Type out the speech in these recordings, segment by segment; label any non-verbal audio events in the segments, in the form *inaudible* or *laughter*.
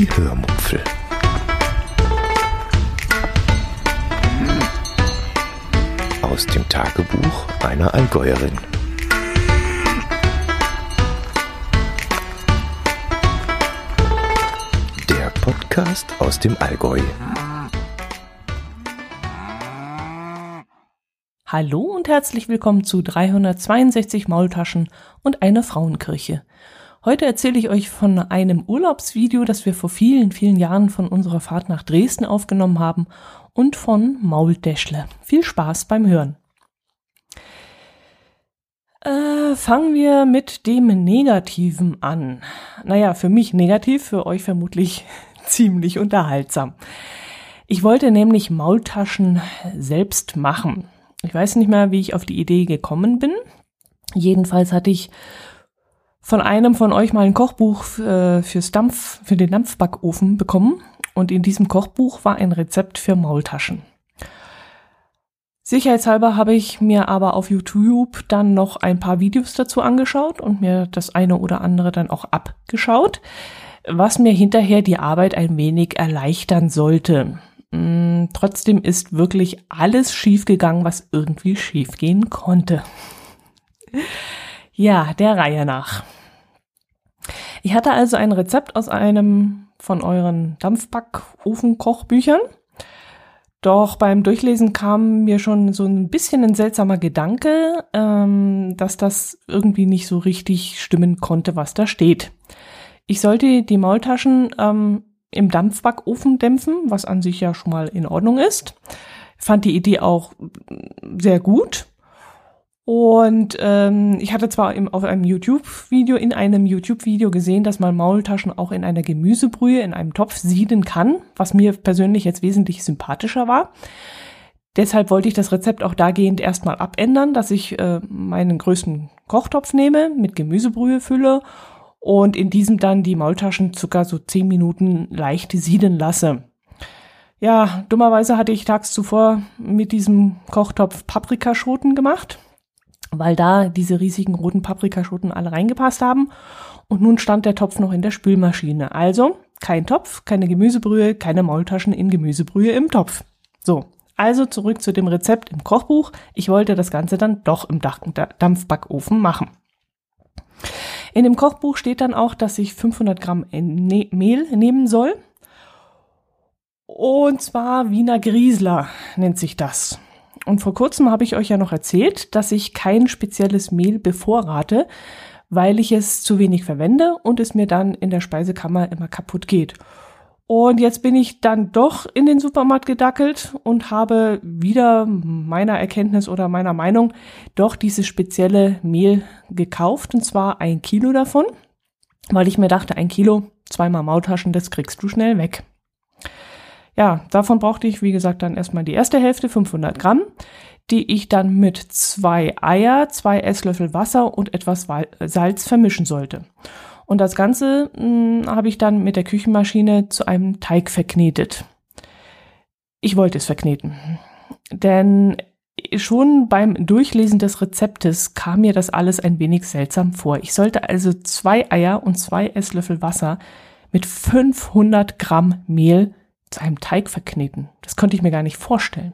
Die Hörmupfel. Aus dem Tagebuch einer Allgäuerin. Der Podcast aus dem Allgäu. Hallo und herzlich willkommen zu 362 Maultaschen und eine Frauenkirche. Heute erzähle ich euch von einem Urlaubsvideo, das wir vor vielen, vielen Jahren von unserer Fahrt nach Dresden aufgenommen haben und von Mauldeschle. Viel Spaß beim Hören. Äh, fangen wir mit dem Negativen an. Naja, für mich negativ, für euch vermutlich *laughs* ziemlich unterhaltsam. Ich wollte nämlich Maultaschen selbst machen. Ich weiß nicht mehr, wie ich auf die Idee gekommen bin. Jedenfalls hatte ich von einem von euch mal ein Kochbuch äh, fürs Dampf, für den Dampfbackofen bekommen und in diesem Kochbuch war ein Rezept für Maultaschen. Sicherheitshalber habe ich mir aber auf YouTube dann noch ein paar Videos dazu angeschaut und mir das eine oder andere dann auch abgeschaut, was mir hinterher die Arbeit ein wenig erleichtern sollte. Hm, trotzdem ist wirklich alles schiefgegangen, was irgendwie schiefgehen konnte. Ja, der Reihe nach. Ich hatte also ein Rezept aus einem von euren Dampfbackofen-Kochbüchern. Doch beim Durchlesen kam mir schon so ein bisschen ein seltsamer Gedanke, ähm, dass das irgendwie nicht so richtig stimmen konnte, was da steht. Ich sollte die Maultaschen ähm, im Dampfbackofen dämpfen, was an sich ja schon mal in Ordnung ist. Fand die Idee auch sehr gut und ähm, ich hatte zwar im, auf einem YouTube-Video, in einem YouTube-Video gesehen, dass man Maultaschen auch in einer Gemüsebrühe, in einem Topf sieden kann, was mir persönlich jetzt wesentlich sympathischer war. Deshalb wollte ich das Rezept auch dahingehend erstmal abändern, dass ich äh, meinen größten Kochtopf nehme, mit Gemüsebrühe fülle und in diesem dann die Maultaschen circa so zehn Minuten leicht sieden lasse. Ja, dummerweise hatte ich tags zuvor mit diesem Kochtopf Paprikaschoten gemacht weil da diese riesigen roten Paprikaschoten alle reingepasst haben. Und nun stand der Topf noch in der Spülmaschine. Also kein Topf, keine Gemüsebrühe, keine Maultaschen in Gemüsebrühe im Topf. So, also zurück zu dem Rezept im Kochbuch. Ich wollte das Ganze dann doch im Dampfbackofen machen. In dem Kochbuch steht dann auch, dass ich 500 Gramm ne-, Mehl nehmen soll. Und zwar Wiener Griesler nennt sich das. Und vor kurzem habe ich euch ja noch erzählt, dass ich kein spezielles Mehl bevorrate, weil ich es zu wenig verwende und es mir dann in der Speisekammer immer kaputt geht. Und jetzt bin ich dann doch in den Supermarkt gedackelt und habe wieder meiner Erkenntnis oder meiner Meinung doch dieses spezielle Mehl gekauft und zwar ein Kilo davon, weil ich mir dachte, ein Kilo, zweimal Mautaschen, das kriegst du schnell weg. Ja, davon brauchte ich, wie gesagt, dann erstmal die erste Hälfte, 500 Gramm, die ich dann mit zwei Eier, zwei Esslöffel Wasser und etwas Salz vermischen sollte. Und das Ganze hm, habe ich dann mit der Küchenmaschine zu einem Teig verknetet. Ich wollte es verkneten. Denn schon beim Durchlesen des Rezeptes kam mir das alles ein wenig seltsam vor. Ich sollte also zwei Eier und zwei Esslöffel Wasser mit 500 Gramm Mehl zu einem Teig verkneten. Das konnte ich mir gar nicht vorstellen.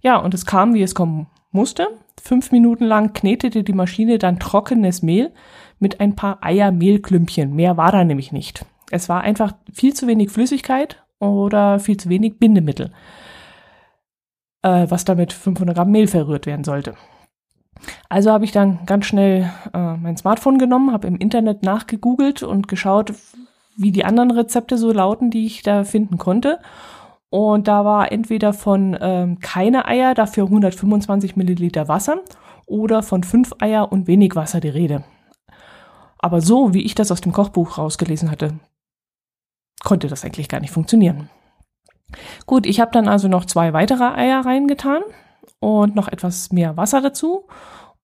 Ja, und es kam, wie es kommen musste. Fünf Minuten lang knetete die Maschine dann trockenes Mehl mit ein paar Eiermehlklümpchen. Mehr war da nämlich nicht. Es war einfach viel zu wenig Flüssigkeit oder viel zu wenig Bindemittel, äh, was damit 500 Gramm Mehl verrührt werden sollte. Also habe ich dann ganz schnell äh, mein Smartphone genommen, habe im Internet nachgegoogelt und geschaut, wie die anderen Rezepte so lauten, die ich da finden konnte. Und da war entweder von ähm, keine Eier, dafür 125 Milliliter Wasser oder von fünf Eier und wenig Wasser die Rede. Aber so, wie ich das aus dem Kochbuch rausgelesen hatte, konnte das eigentlich gar nicht funktionieren. Gut, ich habe dann also noch zwei weitere Eier reingetan und noch etwas mehr Wasser dazu.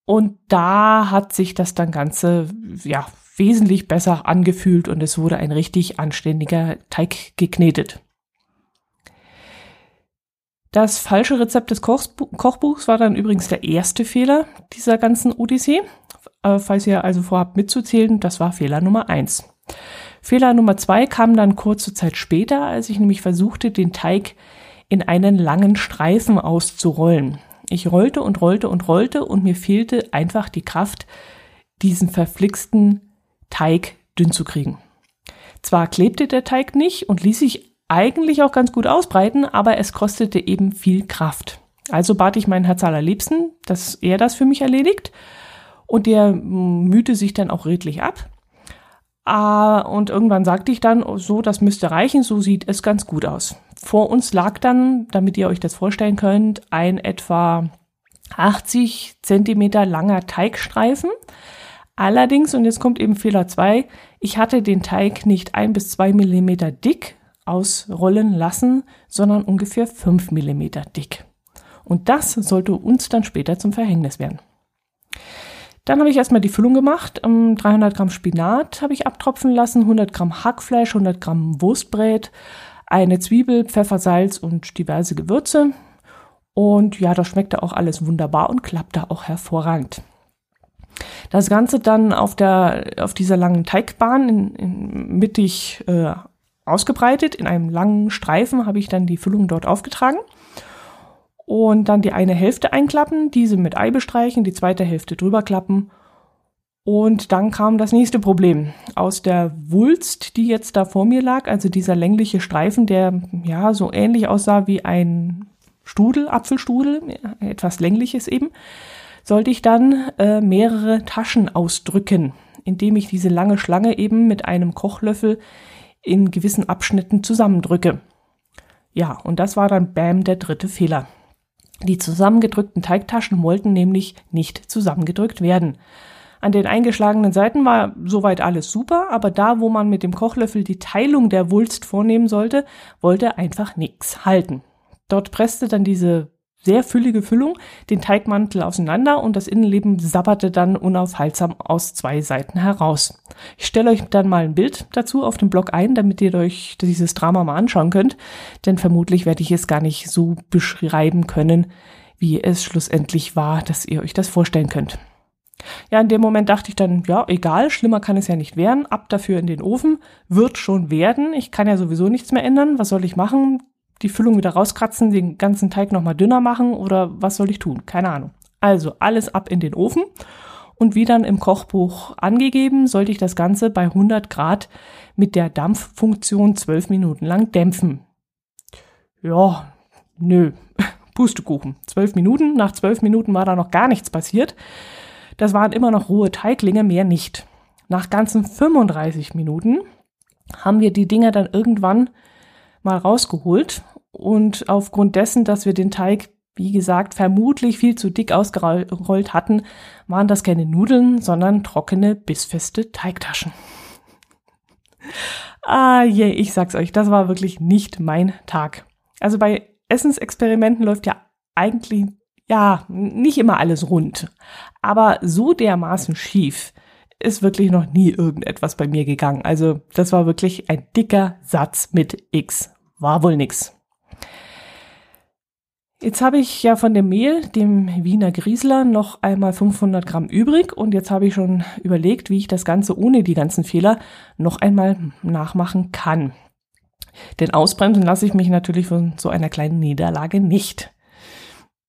Und da hat sich das dann Ganze, ja, wesentlich besser angefühlt und es wurde ein richtig anständiger Teig geknetet. Das falsche Rezept des Kochbuchs war dann übrigens der erste Fehler dieser ganzen Odyssee. Äh, falls ihr also vorhabt mitzuzählen, das war Fehler Nummer eins. Fehler Nummer zwei kam dann kurze Zeit später, als ich nämlich versuchte, den Teig in einen langen Streifen auszurollen. Ich rollte und rollte und rollte und mir fehlte einfach die Kraft, diesen verflixten Teig dünn zu kriegen. Zwar klebte der Teig nicht und ließ sich eigentlich auch ganz gut ausbreiten, aber es kostete eben viel Kraft. Also bat ich meinen Herz allerliebsten, dass er das für mich erledigt. Und der mühte sich dann auch redlich ab. Ah, und irgendwann sagte ich dann, so, das müsste reichen, so sieht es ganz gut aus. Vor uns lag dann, damit ihr euch das vorstellen könnt, ein etwa 80 Zentimeter langer Teigstreifen. Allerdings, und jetzt kommt eben Fehler zwei: ich hatte den Teig nicht ein bis zwei Millimeter dick ausrollen lassen, sondern ungefähr fünf Millimeter dick. Und das sollte uns dann später zum Verhängnis werden. Dann habe ich erstmal die Füllung gemacht. 300 ähm, Gramm Spinat habe ich abtropfen lassen, 100 Gramm Hackfleisch, 100 Gramm Wurstbrät, eine Zwiebel, Pfeffer, Salz und diverse Gewürze. Und ja, das schmeckte auch alles wunderbar und klappte auch hervorragend. Das Ganze dann auf, der, auf dieser langen Teigbahn in, in mittig äh, ausgebreitet. In einem langen Streifen habe ich dann die Füllung dort aufgetragen und dann die eine Hälfte einklappen, diese mit Ei bestreichen, die zweite Hälfte drüber klappen. Und dann kam das nächste Problem. Aus der Wulst, die jetzt da vor mir lag, also dieser längliche Streifen, der ja so ähnlich aussah wie ein Strudel, Apfelstrudel, etwas längliches eben, sollte ich dann äh, mehrere Taschen ausdrücken, indem ich diese lange Schlange eben mit einem Kochlöffel in gewissen Abschnitten zusammendrücke. Ja, und das war dann Bam der dritte Fehler. Die zusammengedrückten Teigtaschen wollten nämlich nicht zusammengedrückt werden. An den eingeschlagenen Seiten war soweit alles super, aber da, wo man mit dem Kochlöffel die Teilung der Wulst vornehmen sollte, wollte einfach nichts halten. Dort presste dann diese sehr füllige Füllung den Teigmantel auseinander und das Innenleben sabberte dann unaufhaltsam aus zwei Seiten heraus. Ich stelle euch dann mal ein Bild dazu auf dem Blog ein, damit ihr euch dieses Drama mal anschauen könnt, denn vermutlich werde ich es gar nicht so beschreiben können, wie es schlussendlich war, dass ihr euch das vorstellen könnt. Ja, in dem Moment dachte ich dann, ja, egal, schlimmer kann es ja nicht werden, ab dafür in den Ofen, wird schon werden, ich kann ja sowieso nichts mehr ändern, was soll ich machen? Die Füllung wieder rauskratzen, den ganzen Teig nochmal dünner machen oder was soll ich tun? Keine Ahnung. Also alles ab in den Ofen und wie dann im Kochbuch angegeben, sollte ich das Ganze bei 100 Grad mit der Dampffunktion 12 Minuten lang dämpfen. Ja, nö, *laughs* Pustekuchen. 12 Minuten, nach 12 Minuten war da noch gar nichts passiert. Das waren immer noch rohe Teiglinge, mehr nicht. Nach ganzen 35 Minuten haben wir die Dinger dann irgendwann mal rausgeholt und aufgrund dessen, dass wir den Teig, wie gesagt, vermutlich viel zu dick ausgerollt hatten, waren das keine Nudeln, sondern trockene, bissfeste Teigtaschen. *laughs* ah je, yeah, ich sag's euch, das war wirklich nicht mein Tag. Also bei Essensexperimenten läuft ja eigentlich, ja, nicht immer alles rund. Aber so dermaßen schief ist wirklich noch nie irgendetwas bei mir gegangen. Also das war wirklich ein dicker Satz mit X. War wohl nix. Jetzt habe ich ja von dem Mehl, dem Wiener Griesler, noch einmal 500 Gramm übrig und jetzt habe ich schon überlegt, wie ich das Ganze ohne die ganzen Fehler noch einmal nachmachen kann. Denn ausbremsen lasse ich mich natürlich von so einer kleinen Niederlage nicht.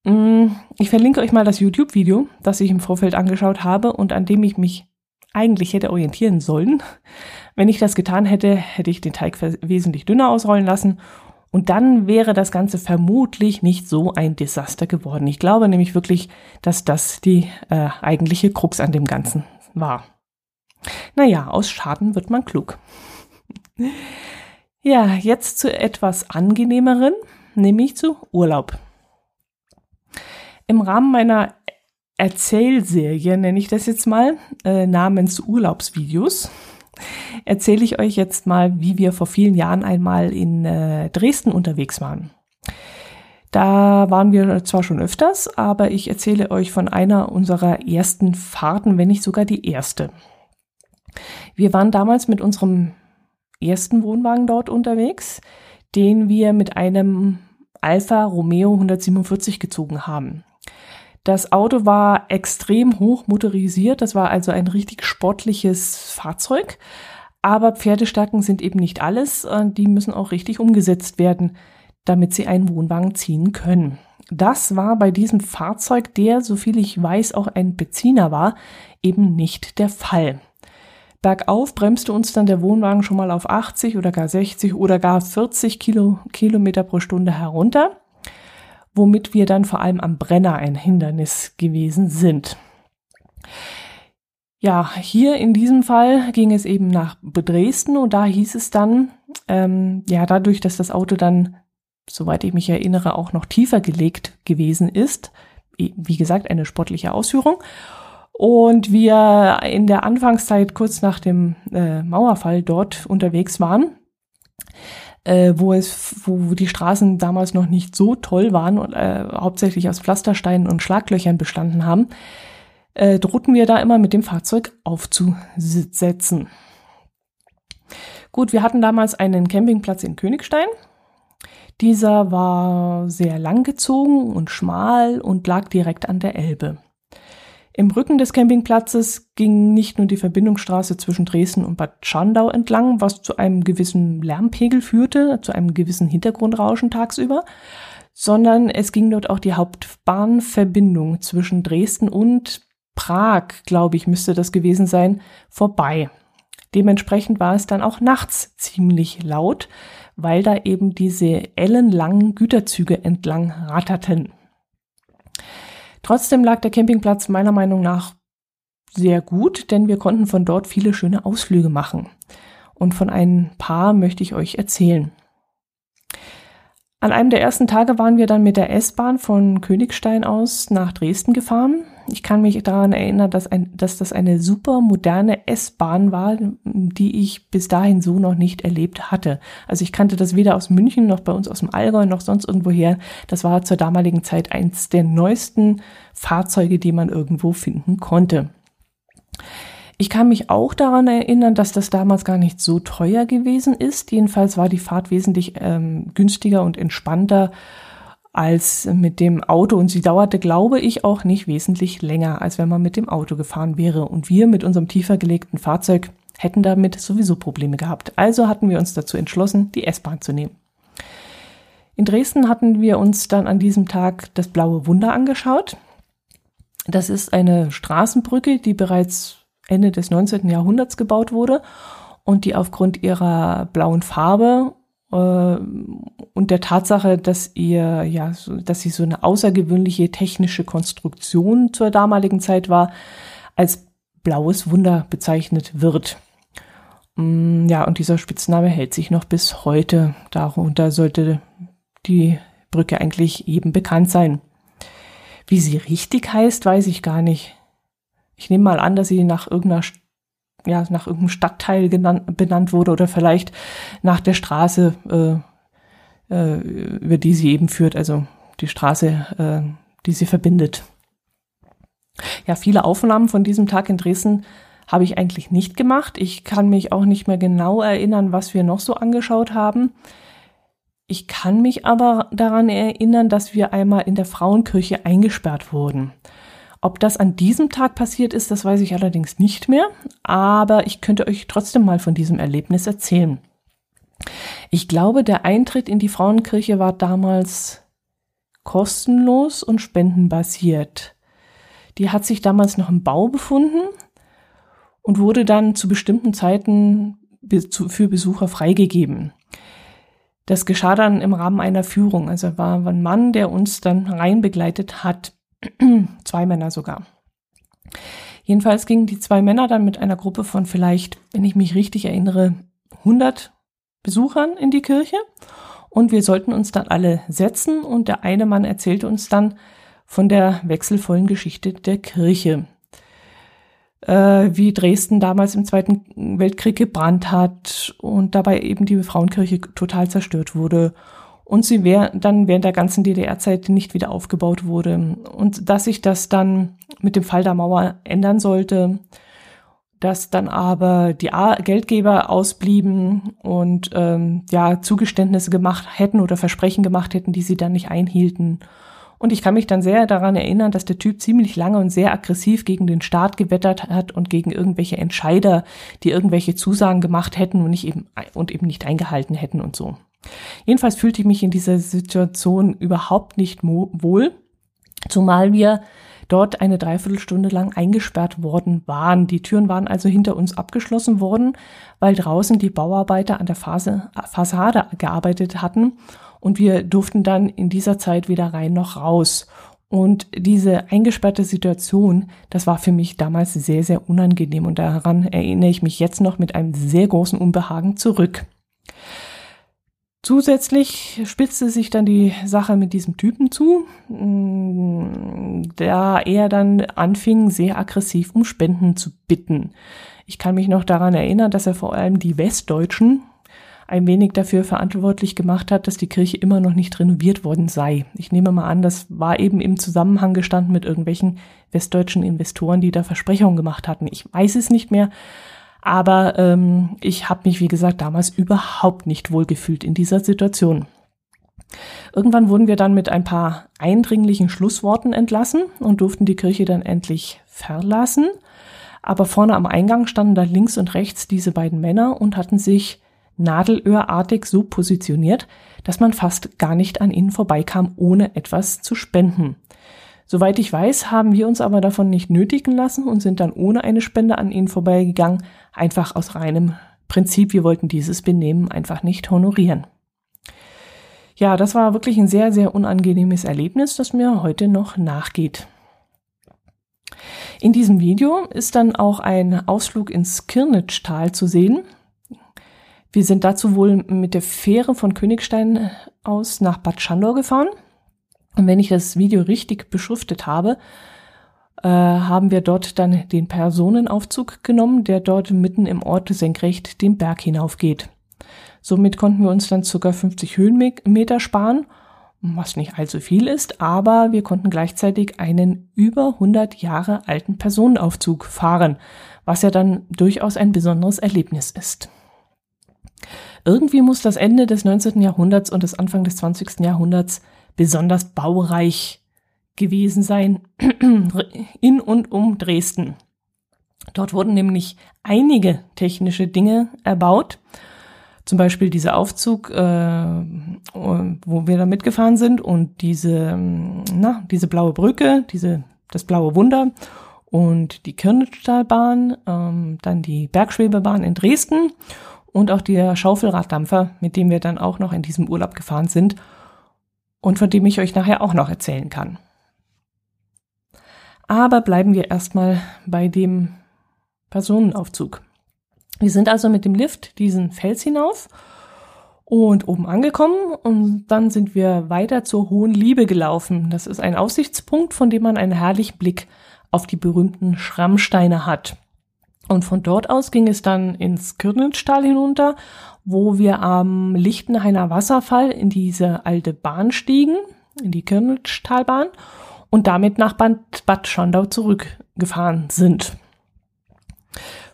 Mm, ich verlinke euch mal das YouTube-Video, das ich im Vorfeld angeschaut habe und an dem ich mich eigentlich hätte orientieren sollen. Wenn ich das getan hätte, hätte ich den Teig wesentlich dünner ausrollen lassen und dann wäre das Ganze vermutlich nicht so ein Desaster geworden. Ich glaube nämlich wirklich, dass das die äh, eigentliche Krux an dem Ganzen war. Naja, aus Schaden wird man klug. *laughs* ja, jetzt zu etwas angenehmeren, nämlich zu Urlaub. Im Rahmen meiner Erzählserie, nenne ich das jetzt mal, äh, namens Urlaubsvideos, erzähle ich euch jetzt mal, wie wir vor vielen Jahren einmal in äh, Dresden unterwegs waren. Da waren wir zwar schon öfters, aber ich erzähle euch von einer unserer ersten Fahrten, wenn nicht sogar die erste. Wir waren damals mit unserem ersten Wohnwagen dort unterwegs, den wir mit einem Alfa Romeo 147 gezogen haben. Das Auto war extrem hoch motorisiert, das war also ein richtig sportliches Fahrzeug. Aber Pferdestärken sind eben nicht alles, die müssen auch richtig umgesetzt werden, damit sie einen Wohnwagen ziehen können. Das war bei diesem Fahrzeug, der, soviel ich weiß, auch ein Benziner war, eben nicht der Fall. Bergauf bremste uns dann der Wohnwagen schon mal auf 80 oder gar 60 oder gar 40 Kilo, Kilometer pro Stunde herunter, womit wir dann vor allem am Brenner ein Hindernis gewesen sind. Ja, hier in diesem Fall ging es eben nach Dresden und da hieß es dann, ähm, ja, dadurch, dass das Auto dann soweit ich mich erinnere, auch noch tiefer gelegt gewesen ist. Wie gesagt, eine sportliche Ausführung. Und wir in der Anfangszeit kurz nach dem äh, Mauerfall dort unterwegs waren, äh, wo es, wo die Straßen damals noch nicht so toll waren und äh, hauptsächlich aus Pflastersteinen und Schlaglöchern bestanden haben, äh, drohten wir da immer mit dem Fahrzeug aufzusetzen. Gut, wir hatten damals einen Campingplatz in Königstein dieser war sehr langgezogen und schmal und lag direkt an der Elbe. Im Rücken des Campingplatzes ging nicht nur die Verbindungsstraße zwischen Dresden und Bad Schandau entlang, was zu einem gewissen Lärmpegel führte, zu einem gewissen Hintergrundrauschen tagsüber, sondern es ging dort auch die Hauptbahnverbindung zwischen Dresden und Prag, glaube ich, müsste das gewesen sein, vorbei. Dementsprechend war es dann auch nachts ziemlich laut, weil da eben diese ellenlangen Güterzüge entlang ratterten. Trotzdem lag der Campingplatz meiner Meinung nach sehr gut, denn wir konnten von dort viele schöne Ausflüge machen. Und von ein paar möchte ich euch erzählen. An einem der ersten Tage waren wir dann mit der S-Bahn von Königstein aus nach Dresden gefahren. Ich kann mich daran erinnern, dass, ein, dass das eine super moderne S-Bahn war, die ich bis dahin so noch nicht erlebt hatte. Also ich kannte das weder aus München noch bei uns aus dem Allgäu noch sonst irgendwoher. Das war zur damaligen Zeit eins der neuesten Fahrzeuge, die man irgendwo finden konnte. Ich kann mich auch daran erinnern, dass das damals gar nicht so teuer gewesen ist. Jedenfalls war die Fahrt wesentlich ähm, günstiger und entspannter als mit dem Auto und sie dauerte, glaube ich, auch nicht wesentlich länger, als wenn man mit dem Auto gefahren wäre. Und wir mit unserem tiefer gelegten Fahrzeug hätten damit sowieso Probleme gehabt. Also hatten wir uns dazu entschlossen, die S-Bahn zu nehmen. In Dresden hatten wir uns dann an diesem Tag das Blaue Wunder angeschaut. Das ist eine Straßenbrücke, die bereits Ende des 19. Jahrhunderts gebaut wurde und die aufgrund ihrer blauen Farbe und der Tatsache, dass ihr ja, dass sie so eine außergewöhnliche technische Konstruktion zur damaligen Zeit war, als blaues Wunder bezeichnet wird. Mm, ja, und dieser Spitzname hält sich noch bis heute. Darunter sollte die Brücke eigentlich eben bekannt sein. Wie sie richtig heißt, weiß ich gar nicht. Ich nehme mal an, dass sie nach irgendeiner ja, nach irgendeinem Stadtteil genannt, benannt wurde oder vielleicht nach der Straße, äh, äh, über die sie eben führt, also die Straße, äh, die sie verbindet. Ja, viele Aufnahmen von diesem Tag in Dresden habe ich eigentlich nicht gemacht. Ich kann mich auch nicht mehr genau erinnern, was wir noch so angeschaut haben. Ich kann mich aber daran erinnern, dass wir einmal in der Frauenkirche eingesperrt wurden. Ob das an diesem Tag passiert ist, das weiß ich allerdings nicht mehr, aber ich könnte euch trotzdem mal von diesem Erlebnis erzählen. Ich glaube, der Eintritt in die Frauenkirche war damals kostenlos und spendenbasiert. Die hat sich damals noch im Bau befunden und wurde dann zu bestimmten Zeiten für Besucher freigegeben. Das geschah dann im Rahmen einer Führung. Also war ein Mann, der uns dann rein begleitet hat. *clears throat* zwei Männer sogar. Jedenfalls gingen die zwei Männer dann mit einer Gruppe von vielleicht, wenn ich mich richtig erinnere, 100 Besuchern in die Kirche. Und wir sollten uns dann alle setzen. Und der eine Mann erzählte uns dann von der wechselvollen Geschichte der Kirche, äh, wie Dresden damals im Zweiten Weltkrieg gebrannt hat und dabei eben die Frauenkirche total zerstört wurde und sie wär, dann während der ganzen DDR-Zeit nicht wieder aufgebaut wurde. Und dass sich das dann mit dem Fall der Mauer ändern sollte, dass dann aber die Geldgeber ausblieben und ähm, ja Zugeständnisse gemacht hätten oder Versprechen gemacht hätten, die sie dann nicht einhielten Und ich kann mich dann sehr daran erinnern, dass der Typ ziemlich lange und sehr aggressiv gegen den Staat gewettert hat und gegen irgendwelche Entscheider, die irgendwelche Zusagen gemacht hätten und, nicht eben, und eben nicht eingehalten hätten und so. Jedenfalls fühlte ich mich in dieser Situation überhaupt nicht wohl, zumal wir dort eine Dreiviertelstunde lang eingesperrt worden waren. Die Türen waren also hinter uns abgeschlossen worden, weil draußen die Bauarbeiter an der Phase, Fassade gearbeitet hatten und wir durften dann in dieser Zeit weder rein noch raus. Und diese eingesperrte Situation, das war für mich damals sehr, sehr unangenehm und daran erinnere ich mich jetzt noch mit einem sehr großen Unbehagen zurück. Zusätzlich spitzte sich dann die Sache mit diesem Typen zu, da er dann anfing, sehr aggressiv um Spenden zu bitten. Ich kann mich noch daran erinnern, dass er vor allem die Westdeutschen ein wenig dafür verantwortlich gemacht hat, dass die Kirche immer noch nicht renoviert worden sei. Ich nehme mal an, das war eben im Zusammenhang gestanden mit irgendwelchen westdeutschen Investoren, die da Versprechungen gemacht hatten. Ich weiß es nicht mehr, aber ähm, ich habe mich, wie gesagt, damals überhaupt nicht wohlgefühlt in dieser Situation. Irgendwann wurden wir dann mit ein paar eindringlichen Schlussworten entlassen und durften die Kirche dann endlich verlassen. Aber vorne am Eingang standen da links und rechts diese beiden Männer und hatten sich nadelöhrartig so positioniert, dass man fast gar nicht an ihnen vorbeikam, ohne etwas zu spenden. Soweit ich weiß, haben wir uns aber davon nicht nötigen lassen und sind dann ohne eine Spende an ihnen vorbeigegangen, einfach aus reinem Prinzip, wir wollten dieses Benehmen einfach nicht honorieren. Ja, das war wirklich ein sehr, sehr unangenehmes Erlebnis, das mir heute noch nachgeht. In diesem Video ist dann auch ein Ausflug ins Kirnitschtal zu sehen. Wir sind dazu wohl mit der Fähre von Königstein aus nach Bad Schandau gefahren. Und wenn ich das Video richtig beschriftet habe, äh, haben wir dort dann den Personenaufzug genommen, der dort mitten im Ort senkrecht den Berg hinaufgeht. Somit konnten wir uns dann ca. 50 Höhenmeter sparen, was nicht allzu viel ist, aber wir konnten gleichzeitig einen über 100 Jahre alten Personenaufzug fahren, was ja dann durchaus ein besonderes Erlebnis ist. Irgendwie muss das Ende des 19. Jahrhunderts und das Anfang des 20. Jahrhunderts besonders baureich gewesen sein *clears throat* in und um Dresden. Dort wurden nämlich einige technische Dinge erbaut. Zum Beispiel dieser Aufzug, äh, wo wir da mitgefahren sind und diese, na, diese blaue Brücke, diese, das blaue Wunder und die Kirntalbahn, ähm, dann die Bergschwebebahn in Dresden und auch der Schaufelraddampfer, mit dem wir dann auch noch in diesem Urlaub gefahren sind und von dem ich euch nachher auch noch erzählen kann. Aber bleiben wir erstmal bei dem Personenaufzug. Wir sind also mit dem Lift diesen Fels hinauf und oben angekommen und dann sind wir weiter zur Hohen Liebe gelaufen. Das ist ein Aussichtspunkt, von dem man einen herrlichen Blick auf die berühmten Schrammsteine hat. Und von dort aus ging es dann ins Kirnenstall hinunter, wo wir am Lichtenhainer Wasserfall in diese alte Bahn stiegen, in die Kirnenstallbahn und damit nach Bad, Schandau zurückgefahren sind.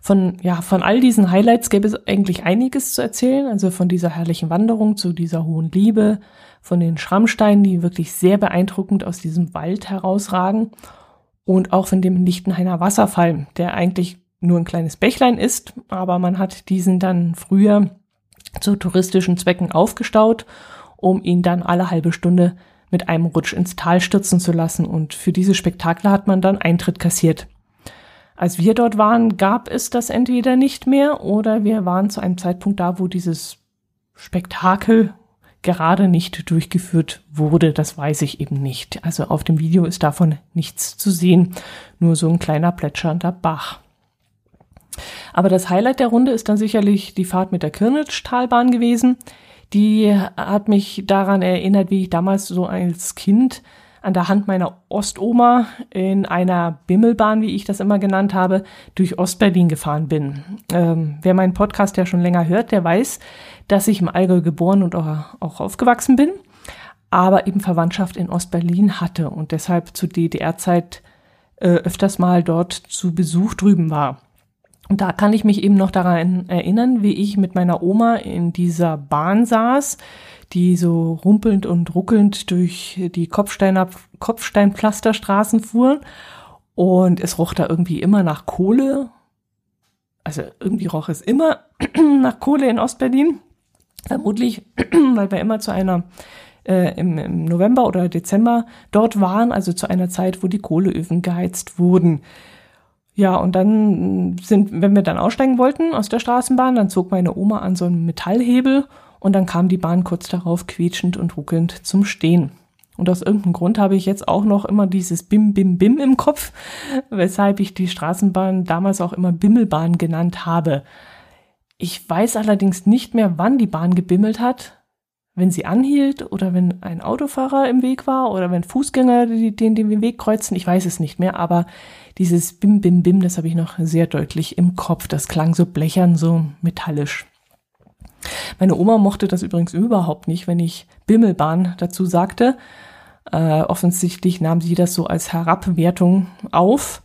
Von, ja, von all diesen Highlights gäbe es eigentlich einiges zu erzählen, also von dieser herrlichen Wanderung zu dieser hohen Liebe, von den Schrammsteinen, die wirklich sehr beeindruckend aus diesem Wald herausragen und auch von dem Lichtenhainer Wasserfall, der eigentlich nur ein kleines Bächlein ist, aber man hat diesen dann früher zu touristischen Zwecken aufgestaut, um ihn dann alle halbe Stunde mit einem Rutsch ins Tal stürzen zu lassen. Und für diese Spektakel hat man dann Eintritt kassiert. Als wir dort waren, gab es das entweder nicht mehr oder wir waren zu einem Zeitpunkt da, wo dieses Spektakel gerade nicht durchgeführt wurde. Das weiß ich eben nicht. Also auf dem Video ist davon nichts zu sehen. Nur so ein kleiner plätschernder Bach. Aber das Highlight der Runde ist dann sicherlich die Fahrt mit der Kirnitschtalbahn gewesen. Die hat mich daran erinnert, wie ich damals so als Kind an der Hand meiner Ostoma in einer Bimmelbahn, wie ich das immer genannt habe, durch Ostberlin gefahren bin. Ähm, wer meinen Podcast ja schon länger hört, der weiß, dass ich im Allgäu geboren und auch, auch aufgewachsen bin, aber eben Verwandtschaft in Ostberlin hatte und deshalb zu DDR-Zeit äh, öfters mal dort zu Besuch drüben war. Und da kann ich mich eben noch daran erinnern, wie ich mit meiner Oma in dieser Bahn saß, die so rumpelnd und ruckelnd durch die Kopfsteiner Kopfsteinpflasterstraßen fuhren und es roch da irgendwie immer nach Kohle. Also irgendwie roch es immer *clears throat* nach Kohle in Ostberlin. Vermutlich, *clears throat* weil wir immer zu einer äh, im, im November oder Dezember dort waren, also zu einer Zeit, wo die Kohleöfen geheizt wurden. Ja, und dann sind, wenn wir dann aussteigen wollten aus der Straßenbahn, dann zog meine Oma an so einem Metallhebel und dann kam die Bahn kurz darauf quietschend und ruckelnd zum Stehen. Und aus irgendeinem Grund habe ich jetzt auch noch immer dieses Bim, Bim, Bim im Kopf, *laughs* weshalb ich die Straßenbahn damals auch immer Bimmelbahn genannt habe. Ich weiß allerdings nicht mehr, wann die Bahn gebimmelt hat, wenn sie anhielt oder wenn ein Autofahrer im Weg war oder wenn Fußgänger den, den, Weg kreuzen. Ich weiß es nicht mehr, aber dieses Bim, Bim, Bim, das habe ich noch sehr deutlich im Kopf. Das klang so blechern, so metallisch. Meine Oma mochte das übrigens überhaupt nicht, wenn ich Bimmelbahn dazu sagte. Äh, offensichtlich nahm sie das so als Herabwertung auf.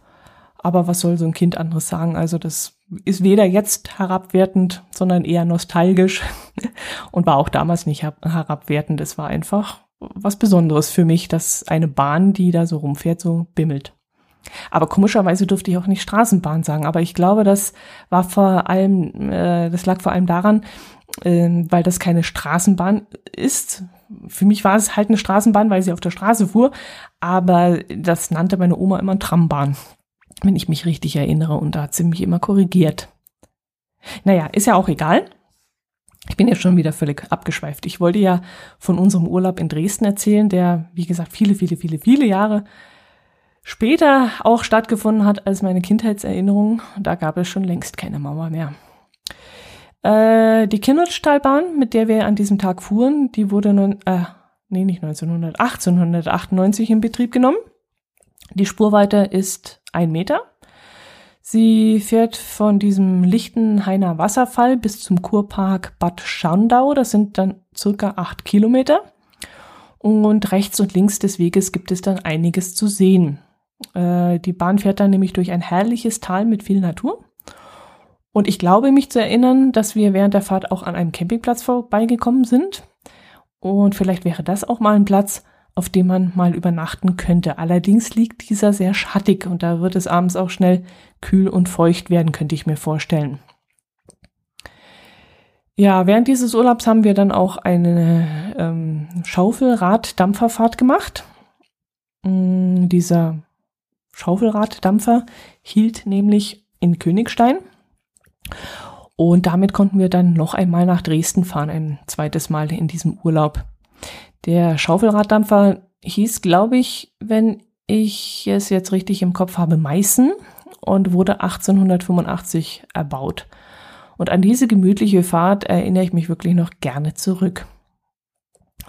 Aber was soll so ein Kind anderes sagen? Also das ist weder jetzt herabwertend, sondern eher nostalgisch *laughs* und war auch damals nicht herabwertend. Es war einfach was Besonderes für mich, dass eine Bahn, die da so rumfährt, so bimmelt. Aber komischerweise durfte ich auch nicht Straßenbahn sagen. Aber ich glaube, das war vor allem, äh, das lag vor allem daran, äh, weil das keine Straßenbahn ist, für mich war es halt eine Straßenbahn, weil sie auf der Straße fuhr, aber das nannte meine Oma immer Trambahn, wenn ich mich richtig erinnere, und da hat sie mich immer korrigiert. Naja, ist ja auch egal. Ich bin ja schon wieder völlig abgeschweift. Ich wollte ja von unserem Urlaub in Dresden erzählen, der, wie gesagt, viele, viele, viele, viele Jahre später auch stattgefunden hat als meine Kindheitserinnerung. Da gab es schon längst keine Mauer mehr. Äh, die Kindertalbahn, mit der wir an diesem Tag fuhren, die wurde nun, äh, nee, nicht 1900, 1898 in Betrieb genommen. Die Spurweite ist ein Meter. Sie fährt von diesem Lichtenhainer Wasserfall bis zum Kurpark Bad Schandau. Das sind dann circa acht Kilometer. Und rechts und links des Weges gibt es dann einiges zu sehen. Äh, die Bahn fährt dann nämlich durch ein herrliches Tal mit viel Natur. Und ich glaube mich zu erinnern, dass wir während der Fahrt auch an einem Campingplatz vorbeigekommen sind. Und vielleicht wäre das auch mal ein Platz, auf dem man mal übernachten könnte. Allerdings liegt dieser sehr schattig und da wird es abends auch schnell kühl und feucht werden, könnte ich mir vorstellen. Ja, während dieses Urlaubs haben wir dann auch eine ähm, Schaufelrad-Dampferfahrt gemacht. Mm, dieser Schaufelraddampfer hielt nämlich in Königstein und damit konnten wir dann noch einmal nach Dresden fahren, ein zweites Mal in diesem Urlaub. Der Schaufelraddampfer hieß, glaube ich, wenn ich es jetzt richtig im Kopf habe, Meißen und wurde 1885 erbaut. Und an diese gemütliche Fahrt erinnere ich mich wirklich noch gerne zurück.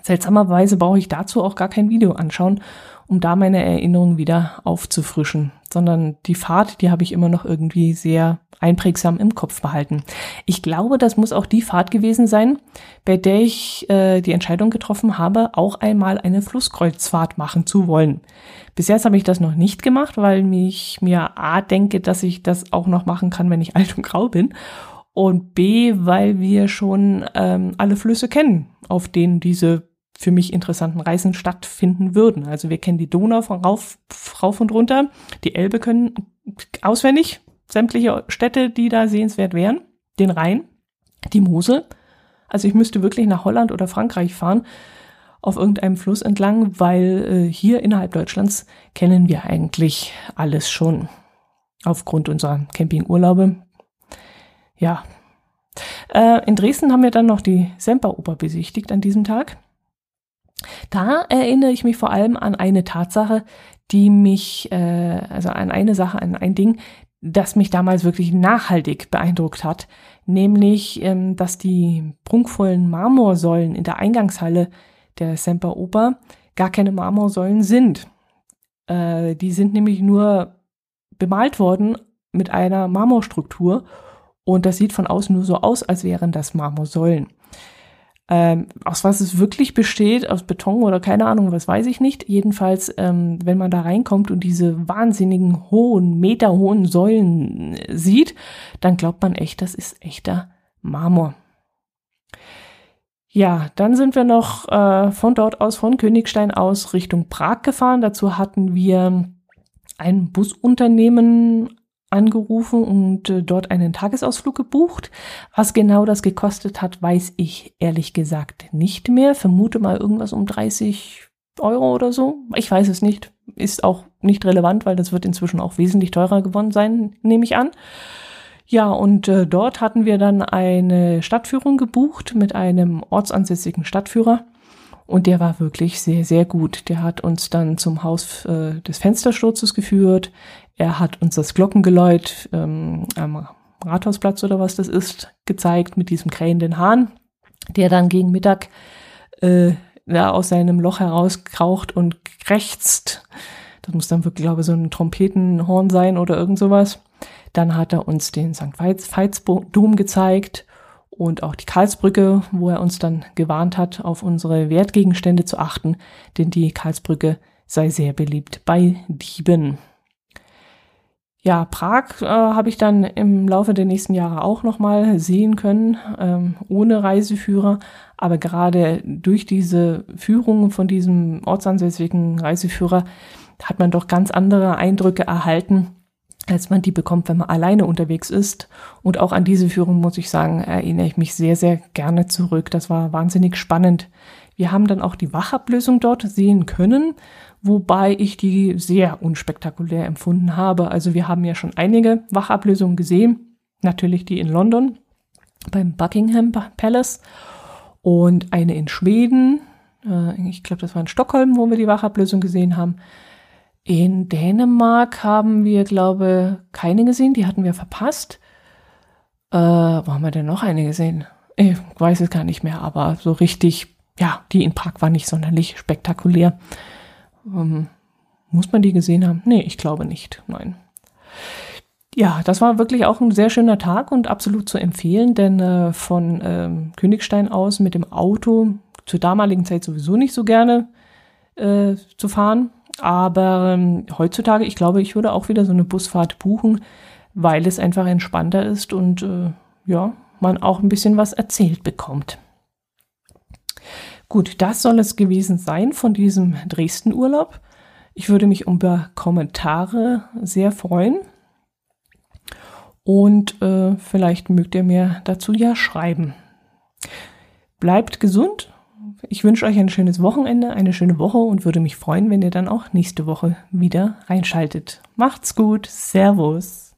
Seltsamerweise brauche ich dazu auch gar kein Video anschauen, um da meine Erinnerungen wieder aufzufrischen, sondern die Fahrt, die habe ich immer noch irgendwie sehr einprägsam im Kopf behalten. Ich glaube, das muss auch die Fahrt gewesen sein, bei der ich äh, die Entscheidung getroffen habe, auch einmal eine Flusskreuzfahrt machen zu wollen. Bis jetzt habe ich das noch nicht gemacht, weil ich mir A denke, dass ich das auch noch machen kann, wenn ich *laughs* alt und grau bin. Und B, weil wir schon ähm, alle Flüsse kennen, auf denen diese für mich interessanten Reisen stattfinden würden. Also wir kennen die Donau von rauf, rauf und runter, die Elbe können auswendig, sämtliche Städte, die da sehenswert wären, den Rhein, die Mosel. Also ich müsste wirklich nach Holland oder Frankreich fahren, auf irgendeinem Fluss entlang, weil äh, hier innerhalb Deutschlands kennen wir eigentlich alles schon. Aufgrund unserer Campingurlaube. Ja. Äh, in Dresden haben wir dann noch die Semperoper besichtigt an diesem Tag. Da erinnere ich mich vor allem an eine Tatsache, die mich, äh, also an eine Sache, an ein Ding, das mich damals wirklich nachhaltig beeindruckt hat, nämlich, ähm, dass die prunkvollen Marmorsäulen in der Eingangshalle der Semperoper gar keine Marmorsäulen sind. Äh, die sind nämlich nur bemalt worden mit einer Marmorstruktur und das sieht von außen nur so aus, als wären das Marmorsäulen. Ähm, aus was es wirklich besteht, aus Beton oder keine Ahnung, was weiß ich nicht. Jedenfalls, ähm, wenn man da reinkommt und diese wahnsinnigen hohen, meterhohen Säulen äh, sieht, dann glaubt man echt, das ist echter Marmor. Ja, dann sind wir noch äh, von dort aus, von Königstein aus Richtung Prag gefahren. Dazu hatten wir ein Busunternehmen angerufen und äh, dort einen Tagesausflug gebucht. Was genau das gekostet hat, weiß ich ehrlich gesagt nicht mehr. Vermute mal irgendwas um 30 Euro oder so. Ich weiß es nicht. Ist auch nicht relevant, weil das wird inzwischen auch wesentlich teurer geworden sein, nehme ich an. Ja, und äh, dort hatten wir dann eine Stadtführung gebucht mit einem ortsansässigen Stadtführer. Und der war wirklich sehr, sehr gut. Der hat uns dann zum Haus äh, des Fenstersturzes geführt. Er hat uns das Glockengeläut ähm, am Rathausplatz oder was das ist, gezeigt mit diesem krähenden Hahn, der dann gegen Mittag äh, da aus seinem Loch herauskraucht und krächzt. Das muss dann wirklich, glaube ich, so ein Trompetenhorn sein oder irgend sowas. Dann hat er uns den St. Veits-Dom gezeigt und auch die Karlsbrücke, wo er uns dann gewarnt hat, auf unsere Wertgegenstände zu achten, denn die Karlsbrücke sei sehr beliebt bei Dieben. Ja, Prag äh, habe ich dann im Laufe der nächsten Jahre auch nochmal sehen können, ähm, ohne Reiseführer. Aber gerade durch diese Führung von diesem ortsansässigen Reiseführer hat man doch ganz andere Eindrücke erhalten, als man die bekommt, wenn man alleine unterwegs ist. Und auch an diese Führung, muss ich sagen, erinnere ich mich sehr, sehr gerne zurück. Das war wahnsinnig spannend. Wir haben dann auch die Wachablösung dort sehen können, wobei ich die sehr unspektakulär empfunden habe. Also wir haben ja schon einige Wachablösungen gesehen. Natürlich die in London beim Buckingham Palace und eine in Schweden. Äh, ich glaube, das war in Stockholm, wo wir die Wachablösung gesehen haben. In Dänemark haben wir, glaube keine gesehen, die hatten wir verpasst. Äh, wo haben wir denn noch eine gesehen? Ich weiß es gar nicht mehr, aber so richtig, ja, die in Prag war nicht sonderlich spektakulär. Ähm, muss man die gesehen haben? Nee, ich glaube nicht. Nein. Ja, das war wirklich auch ein sehr schöner Tag und absolut zu empfehlen, denn äh, von ähm, Königstein aus mit dem Auto zur damaligen Zeit sowieso nicht so gerne äh, zu fahren. Aber ähm, heutzutage, ich glaube, ich würde auch wieder so eine Busfahrt buchen, weil es einfach entspannter ist und äh, ja, man auch ein bisschen was erzählt bekommt. Gut, das soll es gewesen sein von diesem Dresden-Urlaub. Ich würde mich über Kommentare sehr freuen. Und äh, vielleicht mögt ihr mir dazu ja schreiben. Bleibt gesund ich wünsche euch ein schönes Wochenende, eine schöne Woche und würde mich freuen, wenn ihr dann auch nächste Woche wieder reinschaltet. Macht's gut. Servus.